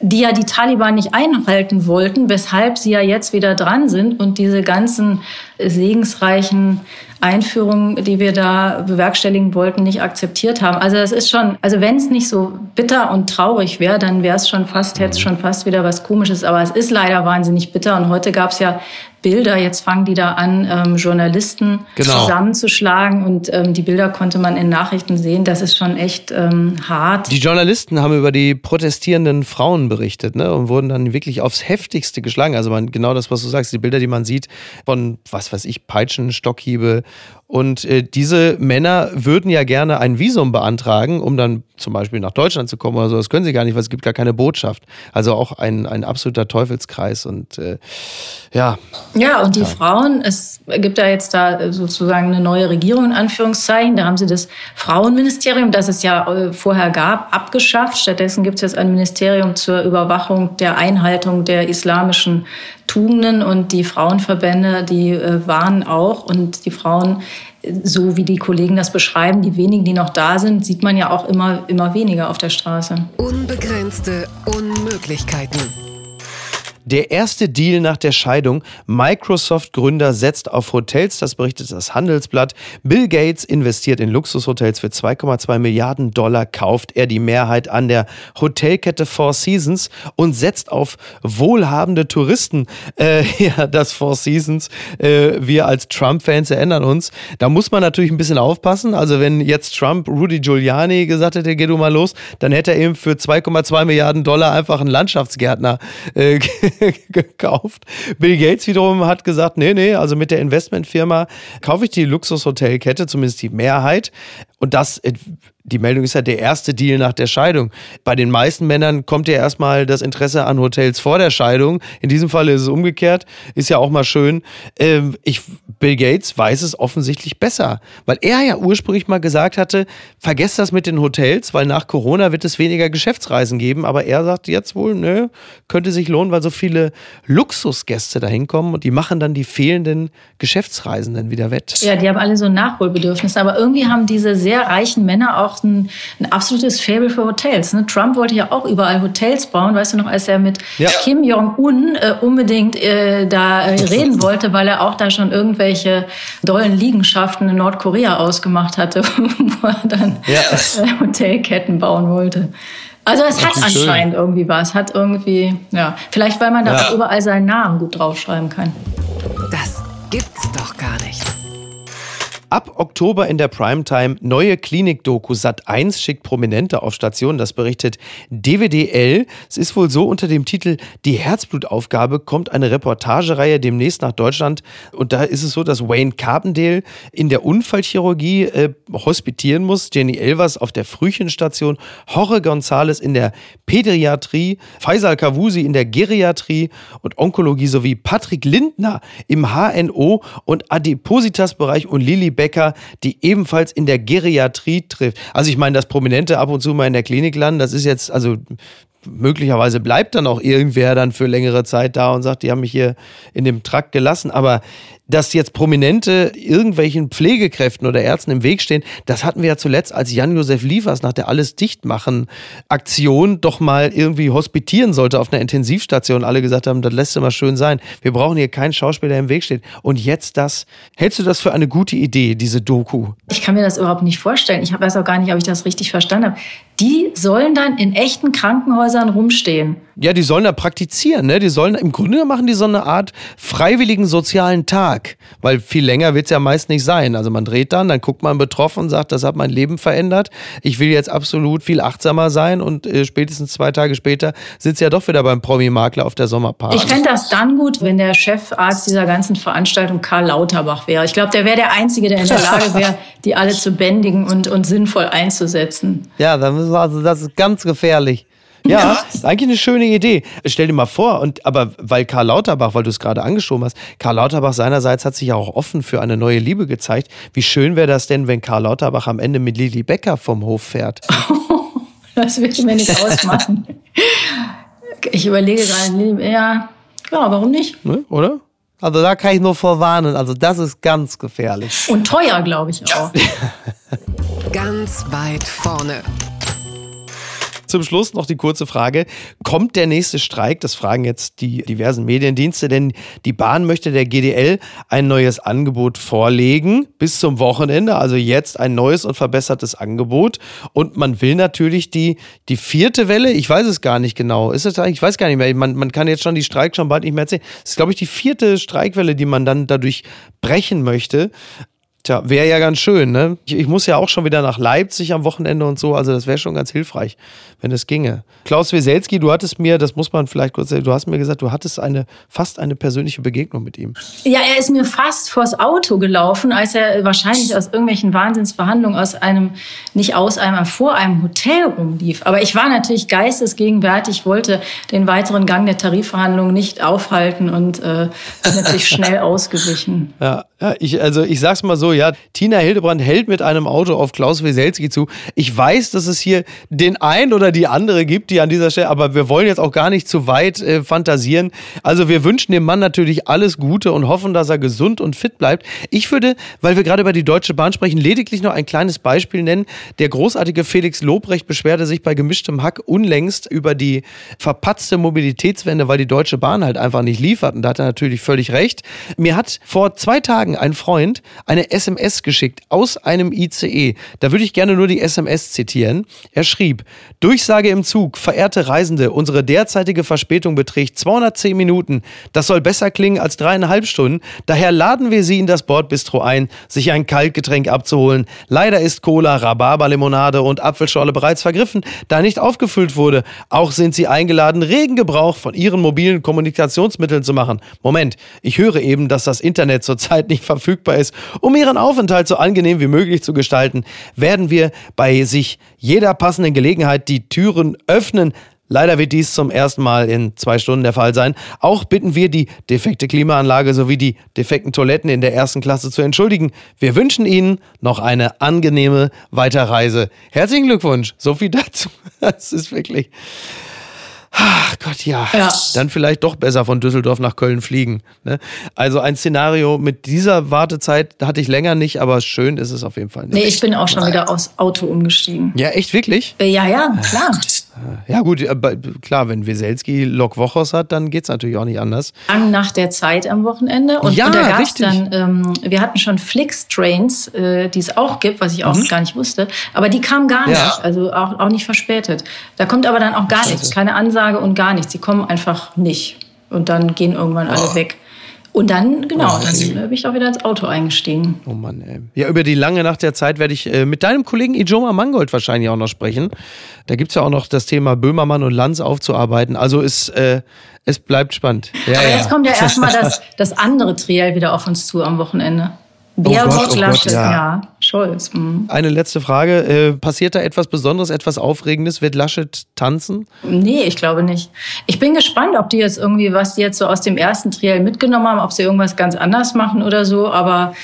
die ja die Taliban nicht einhalten wollten, weshalb sie ja jetzt wieder dran sind und diese ganzen segensreichen Einführungen, die wir da bewerkstelligen wollten, nicht akzeptiert haben. Also das ist schon, also wenn es nicht so bitter und traurig wäre, dann wäre es schon fast, hätte es schon fast wieder was Komisches. Aber es ist leider wahnsinnig bitter. Und heute gab es ja Bilder. Jetzt fangen die da an, ähm, Journalisten genau. zusammenzuschlagen. Und ähm, die Bilder konnte man in Nachrichten sehen. Das ist schon echt ähm, hart. Die Journalisten haben über die protestierenden Frauen berichtet ne? und wurden dann wirklich aufs Heftigste geschlagen. Also man, genau das, was du sagst, die Bilder, die man sieht von, was weiß ich, Peitschen, Stockhiebe, und äh, diese Männer würden ja gerne ein Visum beantragen, um dann zum Beispiel nach Deutschland zu kommen oder so. Das können sie gar nicht, weil es gibt gar keine Botschaft. Also auch ein, ein absoluter Teufelskreis. Und äh, ja. Ja, und die ja. Frauen, es gibt ja jetzt da sozusagen eine neue Regierung in Anführungszeichen. Da haben sie das Frauenministerium, das es ja äh, vorher gab, abgeschafft. Stattdessen gibt es jetzt ein Ministerium zur Überwachung der Einhaltung der islamischen Tugenden und die Frauenverbände, die äh, waren auch und die Frauen, so wie die Kollegen das beschreiben, die wenigen, die noch da sind, sieht man ja auch immer, immer weniger auf der Straße. Unbegrenzte Unmöglichkeiten. Der erste Deal nach der Scheidung. Microsoft-Gründer setzt auf Hotels, das berichtet das Handelsblatt. Bill Gates investiert in Luxushotels für 2,2 Milliarden Dollar, kauft er die Mehrheit an der Hotelkette Four Seasons und setzt auf wohlhabende Touristen. Äh, (laughs) ja, das Four Seasons, äh, wir als Trump-Fans erinnern uns. Da muss man natürlich ein bisschen aufpassen. Also wenn jetzt Trump Rudy Giuliani gesagt hätte, geh du mal los, dann hätte er eben für 2,2 Milliarden Dollar einfach einen Landschaftsgärtner äh, (laughs) (laughs) gekauft. Bill Gates wiederum hat gesagt, nee, nee, also mit der Investmentfirma kaufe ich die Luxushotelkette, zumindest die Mehrheit. Und das die Meldung ist ja der erste Deal nach der Scheidung. Bei den meisten Männern kommt ja erstmal das Interesse an Hotels vor der Scheidung. In diesem Fall ist es umgekehrt. Ist ja auch mal schön. Ähm, ich, Bill Gates weiß es offensichtlich besser, weil er ja ursprünglich mal gesagt hatte, vergesst das mit den Hotels, weil nach Corona wird es weniger Geschäftsreisen geben. Aber er sagt jetzt wohl, nö, könnte sich lohnen, weil so viele Luxusgäste da hinkommen und die machen dann die fehlenden Geschäftsreisenden wieder wett. Ja, die haben alle so ein Nachholbedürfnis. Aber irgendwie haben diese sehr reichen Männer auch ein, ein absolutes Faible für Hotels. Ne? Trump wollte ja auch überall Hotels bauen. Weißt du noch, als er mit ja. Kim Jong-un äh, unbedingt äh, da äh, reden wollte, weil er auch da schon irgendwelche dollen Liegenschaften in Nordkorea ausgemacht hatte, (laughs) wo er dann ja. Äh, Hotelketten bauen wollte. Also es hat anscheinend schön. irgendwie was. Hat irgendwie, ja, vielleicht weil man da ja. auch überall seinen Namen gut draufschreiben kann. Das gibt's doch gar nicht. Ab Oktober in der Primetime neue Klinik-Doku Sat 1 schickt Prominente auf Station. Das berichtet DWDL. Es ist wohl so unter dem Titel Die Herzblutaufgabe kommt eine Reportagereihe demnächst nach Deutschland. Und da ist es so, dass Wayne Carpendale in der Unfallchirurgie äh, hospitieren muss, Jenny Elvers auf der Frühchenstation, Jorge González in der Pädiatrie, Faisal Kavusi in der Geriatrie und Onkologie sowie Patrick Lindner im HNO und Adipositas-Bereich und Lili Becker, die ebenfalls in der Geriatrie trifft. Also ich meine, dass Prominente ab und zu mal in der Klinik landen, das ist jetzt, also möglicherweise bleibt dann auch irgendwer dann für längere Zeit da und sagt, die haben mich hier in dem Trakt gelassen. Aber dass jetzt Prominente irgendwelchen Pflegekräften oder Ärzten im Weg stehen, das hatten wir ja zuletzt, als Jan-Josef Liefers nach der Alles dichtmachen Aktion doch mal irgendwie hospitieren sollte auf einer Intensivstation. Alle gesagt haben, das lässt immer schön sein. Wir brauchen hier keinen Schauspieler, der im Weg steht. Und jetzt das. Hältst du das für eine gute Idee, diese Doku? Ich kann mir das überhaupt nicht vorstellen. Ich weiß auch gar nicht, ob ich das richtig verstanden habe. Die sollen dann in echten Krankenhäusern rumstehen. Ja, die sollen da praktizieren, ne? Die sollen im Grunde machen die so eine Art freiwilligen sozialen Tag, weil viel länger wird's ja meist nicht sein. Also man dreht dann, dann guckt man betroffen und sagt, das hat mein Leben verändert. Ich will jetzt absolut viel achtsamer sein und äh, spätestens zwei Tage später sitzt ja doch wieder beim Promi-Makler auf der Sommerparty. Ich fände das dann gut, wenn der Chefarzt dieser ganzen Veranstaltung Karl Lauterbach wäre. Ich glaube, der wäre der Einzige, der in der Lage wäre, (laughs) die alle zu bändigen und, und sinnvoll einzusetzen. Ja, dann müssen wir, also das ist ganz gefährlich. Ja, ja, eigentlich eine schöne Idee. Stell dir mal vor, und aber weil Karl Lauterbach, weil du es gerade angeschoben hast, Karl Lauterbach seinerseits hat sich ja auch offen für eine neue Liebe gezeigt. Wie schön wäre das denn, wenn Karl Lauterbach am Ende mit Lili Becker vom Hof fährt? (laughs) das will ich mir nicht ausmachen. Ich überlege gerade, ja, ja, warum nicht? Ne, oder? Also da kann ich nur vorwarnen. Also das ist ganz gefährlich. Und teuer, glaube ich auch. (laughs) ganz weit vorne. Zum Schluss noch die kurze Frage. Kommt der nächste Streik? Das fragen jetzt die diversen Mediendienste, denn die Bahn möchte der GDL ein neues Angebot vorlegen bis zum Wochenende. Also jetzt ein neues und verbessertes Angebot. Und man will natürlich die, die vierte Welle, ich weiß es gar nicht genau. Ist es ich weiß gar nicht mehr. Man, man kann jetzt schon die Streik schon bald nicht mehr erzählen. Das ist, glaube ich, die vierte Streikwelle, die man dann dadurch brechen möchte. Tja, wäre ja ganz schön, ne? Ich, ich, muss ja auch schon wieder nach Leipzig am Wochenende und so, also das wäre schon ganz hilfreich, wenn es ginge. Klaus Wieselski, du hattest mir, das muss man vielleicht kurz sagen, du hast mir gesagt, du hattest eine fast eine persönliche Begegnung mit ihm. Ja, er ist mir fast vors Auto gelaufen, als er wahrscheinlich aus irgendwelchen Wahnsinnsverhandlungen aus einem, nicht aus einem, vor einem Hotel rumlief. Aber ich war natürlich geistesgegenwärtig, wollte den weiteren Gang der Tarifverhandlungen nicht aufhalten und äh, bin natürlich (laughs) schnell ausgewichen. Ja, ja, ich, also ich sag's mal so, ja, Tina Hildebrand hält mit einem Auto auf Klaus Weselski zu. Ich weiß, dass es hier den ein oder die andere gibt, die an dieser Stelle, aber wir wollen jetzt auch gar nicht zu weit äh, fantasieren. Also wir wünschen dem Mann natürlich alles Gute und hoffen, dass er gesund und fit bleibt. Ich würde, weil wir gerade über die Deutsche Bahn sprechen, lediglich noch ein kleines Beispiel nennen. Der großartige Felix Lobrecht beschwerte sich bei gemischtem Hack unlängst über die verpatzte Mobilitätswende, weil die Deutsche Bahn halt einfach nicht liefert. Und da hat er natürlich völlig recht. Mir hat vor zwei Tagen ein Freund eine SMS geschickt aus einem ICE. Da würde ich gerne nur die SMS zitieren. Er schrieb, Durchsage im Zug, verehrte Reisende, unsere derzeitige Verspätung beträgt 210 Minuten. Das soll besser klingen als dreieinhalb Stunden. Daher laden wir Sie in das Bordbistro ein, sich ein Kaltgetränk abzuholen. Leider ist Cola, Rhabarberlimonade und Apfelschorle bereits vergriffen, da nicht aufgefüllt wurde. Auch sind Sie eingeladen, regen Gebrauch von Ihren mobilen Kommunikationsmitteln zu machen. Moment, ich höre eben, dass das Internet zurzeit nicht verfügbar ist, um ihren Aufenthalt so angenehm wie möglich zu gestalten, werden wir bei sich jeder passenden Gelegenheit die Türen öffnen. Leider wird dies zum ersten Mal in zwei Stunden der Fall sein. Auch bitten wir, die defekte Klimaanlage sowie die defekten Toiletten in der ersten Klasse zu entschuldigen. Wir wünschen Ihnen noch eine angenehme Weiterreise. Herzlichen Glückwunsch. So viel (laughs) dazu. Das ist wirklich. Ach Gott, ja. ja. Dann vielleicht doch besser von Düsseldorf nach Köln fliegen. Ne? Also ein Szenario mit dieser Wartezeit hatte ich länger nicht, aber schön ist es auf jeden Fall nicht. Nee, ich bin auch schon wieder aus Auto umgestiegen. Ja, echt, wirklich? Ja, ja, klar. Ja, gut, klar, wenn Weselski Lok Wochos hat, dann geht es natürlich auch nicht anders. Nach der Zeit am Wochenende. Und, ja, und da gab es dann, ähm, wir hatten schon Flix-Trains, äh, die es auch gibt, was ich auch mhm. gar nicht wusste. Aber die kamen gar ja. nicht, also auch, auch nicht verspätet. Da kommt aber dann auch gar Scheiße. nichts, keine Ansage und gar nichts. Sie kommen einfach nicht. Und dann gehen irgendwann alle oh. weg. Und dann, genau, oh, dann bin ich auch wieder ins Auto eingestiegen. Oh Mann, ey. Ja, über die lange Nacht der Zeit werde ich äh, mit deinem Kollegen Ijoma Mangold wahrscheinlich auch noch sprechen. Da gibt es ja auch noch das Thema Böhmermann und Lanz aufzuarbeiten. Also es, äh, es bleibt spannend. Ja, Aber jetzt ja. kommt ja erstmal (laughs) das, das andere Triell wieder auf uns zu am Wochenende. Baerbock, oh Gott, oh Laschet, ja. ja. Scholz. Mhm. Eine letzte Frage. Äh, passiert da etwas Besonderes, etwas Aufregendes? Wird Laschet tanzen? Nee, ich glaube nicht. Ich bin gespannt, ob die jetzt irgendwie, was die jetzt so aus dem ersten Triell mitgenommen haben, ob sie irgendwas ganz anders machen oder so. Aber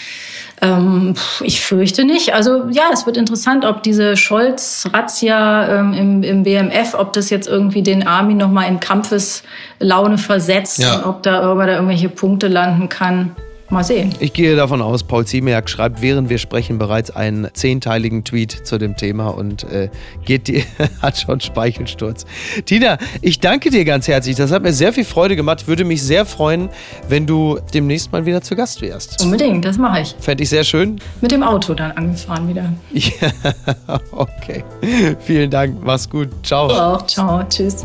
ähm, ich fürchte nicht. Also ja, es wird interessant, ob diese Scholz-Razzia ähm, im, im BMF, ob das jetzt irgendwie den Armin nochmal in Kampfeslaune versetzt ja. und ob da, ob da irgendwelche Punkte landen kann. Mal sehen. Ich gehe davon aus, Paul Ziemiak schreibt, während wir sprechen, bereits einen zehnteiligen Tweet zu dem Thema und äh, geht die, (laughs) hat schon Speichelsturz. Tina, ich danke dir ganz herzlich. Das hat mir sehr viel Freude gemacht. Würde mich sehr freuen, wenn du demnächst mal wieder zu Gast wärst. Unbedingt, das mache ich. Fände ich sehr schön. Mit dem Auto dann angefahren wieder. (laughs) Ja, okay. Vielen Dank. Mach's gut. Ciao. Du auch. Ciao. Tschüss.